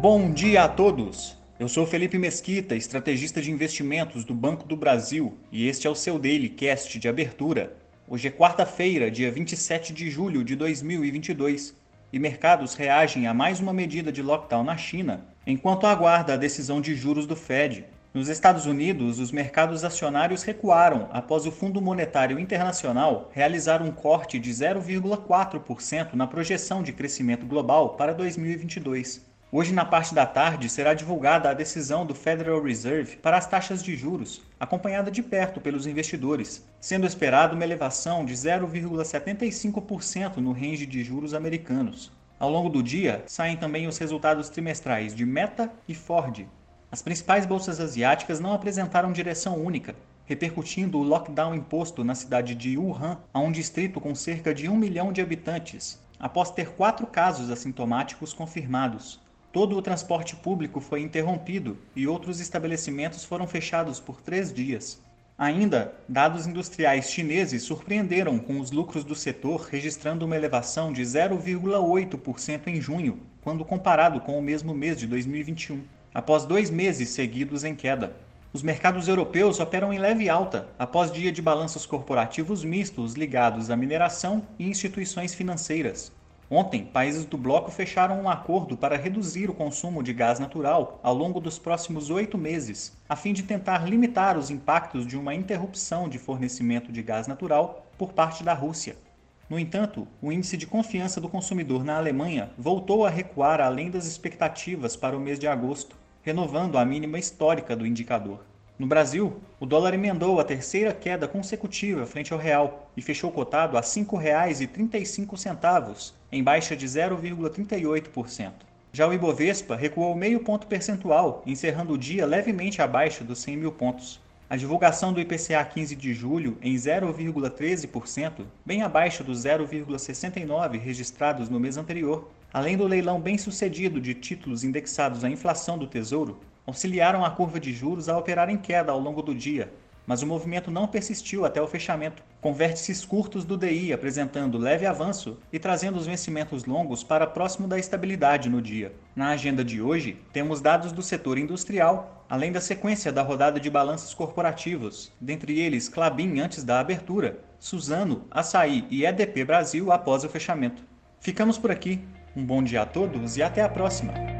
Bom dia a todos! Eu sou Felipe Mesquita, estrategista de investimentos do Banco do Brasil, e este é o seu Daily Cast de abertura. Hoje é quarta-feira, dia 27 de julho de 2022, e mercados reagem a mais uma medida de lockdown na China, enquanto aguarda a decisão de juros do Fed. Nos Estados Unidos, os mercados acionários recuaram após o Fundo Monetário Internacional realizar um corte de 0,4% na projeção de crescimento global para 2022. Hoje, na parte da tarde, será divulgada a decisão do Federal Reserve para as taxas de juros, acompanhada de perto pelos investidores, sendo esperado uma elevação de 0,75% no range de juros americanos. Ao longo do dia, saem também os resultados trimestrais de Meta e Ford. As principais bolsas asiáticas não apresentaram direção única, repercutindo o lockdown imposto na cidade de Wuhan, a um distrito com cerca de um milhão de habitantes, após ter quatro casos assintomáticos confirmados. Todo o transporte público foi interrompido e outros estabelecimentos foram fechados por três dias. Ainda, dados industriais chineses surpreenderam com os lucros do setor registrando uma elevação de 0,8% em junho, quando comparado com o mesmo mês de 2021, após dois meses seguidos em queda. Os mercados europeus operam em leve alta após dia de balanços corporativos mistos ligados à mineração e instituições financeiras. Ontem, países do bloco fecharam um acordo para reduzir o consumo de gás natural ao longo dos próximos oito meses, a fim de tentar limitar os impactos de uma interrupção de fornecimento de gás natural por parte da Rússia. No entanto, o índice de confiança do consumidor na Alemanha voltou a recuar além das expectativas para o mês de agosto, renovando a mínima histórica do indicador. No Brasil, o dólar emendou a terceira queda consecutiva frente ao real e fechou cotado a R$ 5,35, em baixa de 0,38%. Já o Ibovespa recuou meio ponto percentual, encerrando o dia levemente abaixo dos 100 mil pontos. A divulgação do IPCA 15 de julho em 0,13%, bem abaixo dos 0,69 registrados no mês anterior, além do leilão bem sucedido de títulos indexados à inflação do Tesouro, auxiliaram a curva de juros a operar em queda ao longo do dia, mas o movimento não persistiu até o fechamento, com vértices curtos do DI apresentando leve avanço e trazendo os vencimentos longos para próximo da estabilidade no dia. Na agenda de hoje, temos dados do setor industrial, além da sequência da rodada de balanços corporativos, dentre eles Clabin antes da abertura, Suzano, Açaí e EDP Brasil após o fechamento. Ficamos por aqui. Um bom dia a todos e até a próxima!